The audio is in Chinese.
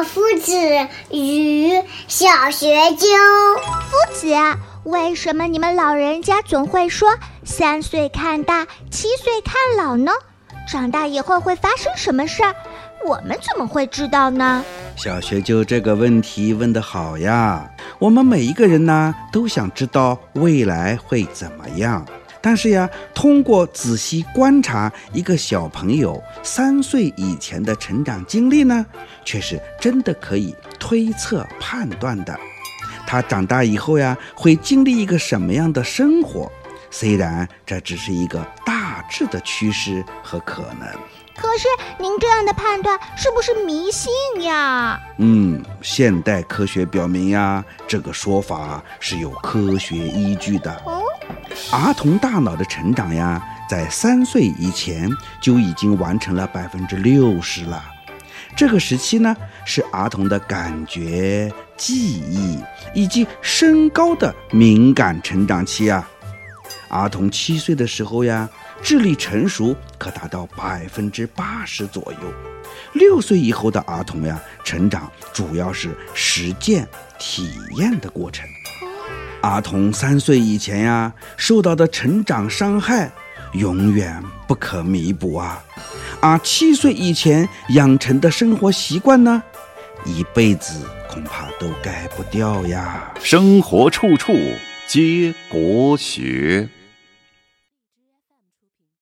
夫子与小学究。夫子，为什么你们老人家总会说三岁看大，七岁看老呢？长大以后会发生什么事儿？我们怎么会知道呢？小学究这个问题问得好呀！我们每一个人呢，都想知道未来会怎么样。但是呀，通过仔细观察一个小朋友三岁以前的成长经历呢，却是真的可以推测判断的。他长大以后呀，会经历一个什么样的生活？虽然这只是一个大致的趋势和可能。可是您这样的判断是不是迷信呀？嗯，现代科学表明呀，这个说法是有科学依据的。哦，儿童大脑的成长呀，在三岁以前就已经完成了百分之六十了。这个时期呢，是儿童的感觉、记忆以及身高的敏感成长期啊。儿童七岁的时候呀。智力成熟可达到百分之八十左右。六岁以后的儿童呀，成长主要是实践体验的过程。儿童三岁以前呀，受到的成长伤害永远不可弥补啊。而七岁以前养成的生活习惯呢，一辈子恐怕都改不掉呀。生活处处皆国学。